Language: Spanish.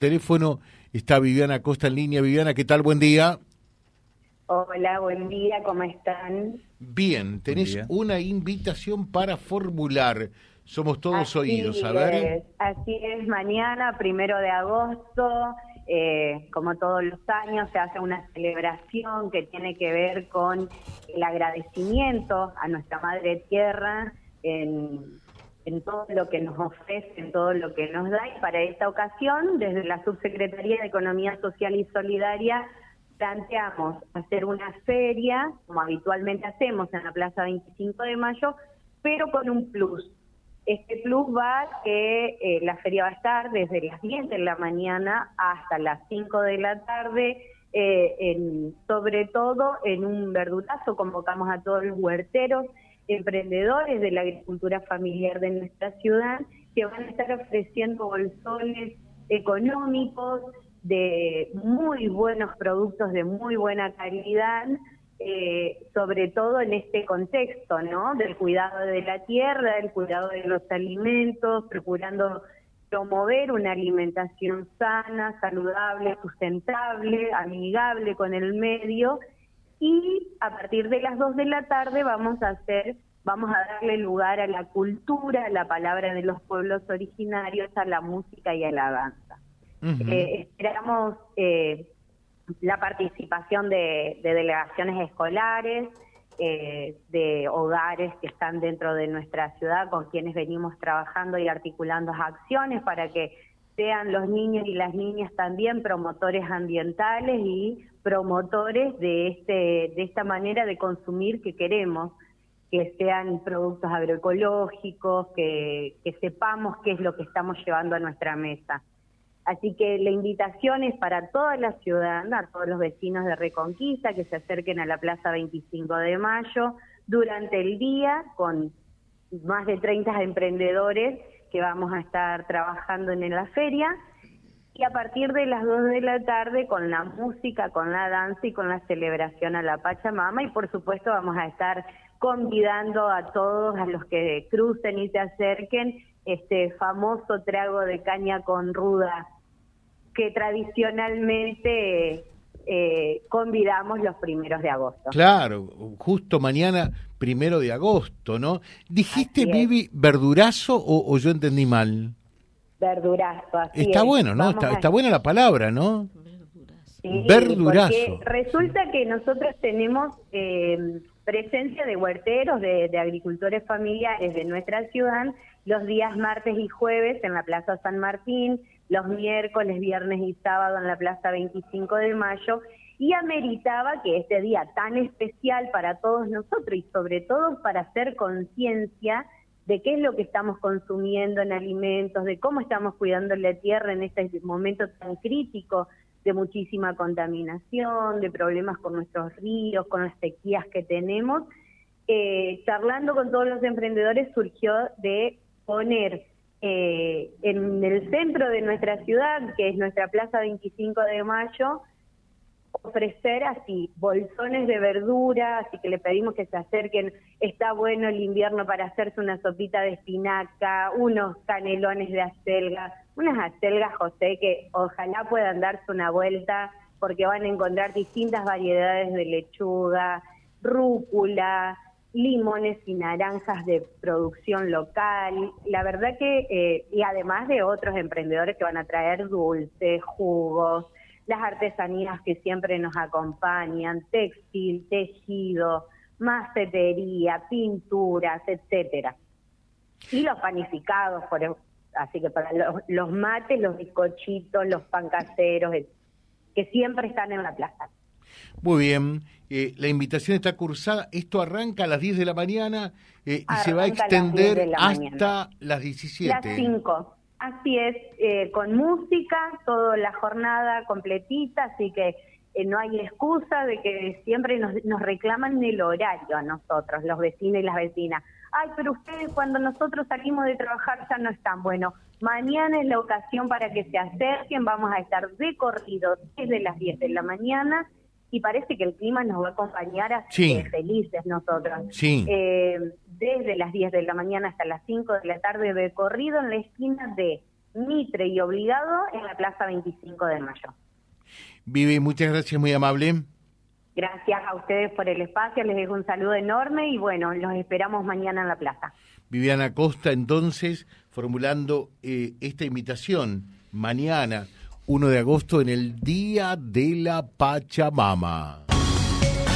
teléfono está Viviana Costa en línea. Viviana, ¿qué tal? Buen día. Hola, buen día, ¿cómo están? Bien, tenés una invitación para formular. Somos todos oídos, a ver. así es, mañana, primero de agosto, eh, como todos los años, se hace una celebración que tiene que ver con el agradecimiento a nuestra Madre Tierra en en todo lo que nos ofrece, en todo lo que nos da. Y para esta ocasión, desde la Subsecretaría de Economía Social y Solidaria, planteamos hacer una feria, como habitualmente hacemos en la Plaza 25 de Mayo, pero con un plus. Este plus va que eh, la feria va a estar desde las 10 de la mañana hasta las 5 de la tarde, eh, en, sobre todo en un verdurazo, convocamos a todos los huerteros emprendedores de la agricultura familiar de nuestra ciudad que van a estar ofreciendo bolsones económicos de muy buenos productos de muy buena calidad, eh, sobre todo en este contexto, ¿no? Del cuidado de la tierra, del cuidado de los alimentos, procurando promover una alimentación sana, saludable, sustentable, amigable con el medio y a partir de las 2 de la tarde vamos a hacer, vamos a darle lugar a la cultura, a la palabra de los pueblos originarios, a la música y a la danza. Eh, esperamos eh, la participación de, delegaciones escolares, eh, de hogares que están dentro de nuestra ciudad, con quienes venimos trabajando y articulando acciones para que sean los niños y las niñas también promotores ambientales y promotores de este de esta manera de consumir que queremos que sean productos agroecológicos, que, sepamos qué es lo que estamos llevando a nuestra mesa. Así que la invitación es para toda la ciudadana, todos los vecinos de Reconquista, que se acerquen a la Plaza 25 de Mayo durante el día con más de 30 emprendedores que vamos a estar trabajando en la feria y a partir de las 2 de la tarde con la música, con la danza y con la celebración a la Pachamama y por supuesto vamos a estar convidando a todos a los que crucen y se acerquen este famoso trago de caña con ruda que tradicionalmente eh, convidamos los primeros de agosto. Claro, justo mañana, primero de agosto, ¿no? ¿Dijiste, Vivi, verdurazo o, yo entendí mal? Verdurazo, así Está bueno, ¿no? Está, buena la palabra, ¿no? verdurazo. resulta que nosotros tenemos eh, presencia de huerteros, de, agricultores familiares de nuestra ciudad los días martes y jueves en la Plaza San Martín, los miércoles, viernes y sábado en la Plaza 25 de Mayo, y ameritaba que este día tan especial para todos nosotros y sobre todo para hacer conciencia de qué es lo que estamos consumiendo en alimentos, de cómo estamos cuidando la tierra en este momento tan crítico de muchísima contaminación, de problemas con nuestros ríos, con las sequías que tenemos. Eh, charlando con todos los emprendedores surgió de poner eh, en el centro de nuestra ciudad, que es nuestra Plaza 25 de Mayo, ofrecer así bolsones de verdura, así que le pedimos que se acerquen, está bueno el invierno para hacerse una sopita de espinaca, unos canelones de acelga, unas acelgas, José, que ojalá puedan darse una vuelta porque van a encontrar distintas variedades de lechuga, rúcula, limones y naranjas de producción local. La verdad que, eh, y además de otros emprendedores que van a traer dulces, jugos, las artesanías que siempre nos acompañan, textil, tejido, macetería, pinturas, etcétera. Y los panificados, por, así que para los, los mates, los bizcochitos, los pancaseros, que siempre están en la plaza. Muy bien, eh, la invitación está cursada, esto arranca a las 10 de la mañana eh, y se va a extender hasta las 17. Las 5, así es, eh, con música, toda la jornada completita, así que no hay excusa de que siempre nos, nos reclaman el horario a nosotros, los vecinos y las vecinas. Ay, pero ustedes cuando nosotros salimos de trabajar ya no están. Bueno, mañana es la ocasión para que se acerquen, vamos a estar de corrido desde las 10 de la mañana y parece que el clima nos va a acompañar así felices nosotros. Sí. Eh, desde las 10 de la mañana hasta las 5 de la tarde de corrido en la esquina de Mitre y Obligado en la Plaza 25 de Mayo. Vivi, muchas gracias, muy amable. Gracias a ustedes por el espacio, les dejo un saludo enorme y bueno, los esperamos mañana en la plaza. Viviana Costa, entonces, formulando eh, esta invitación mañana, 1 de agosto, en el Día de la Pachamama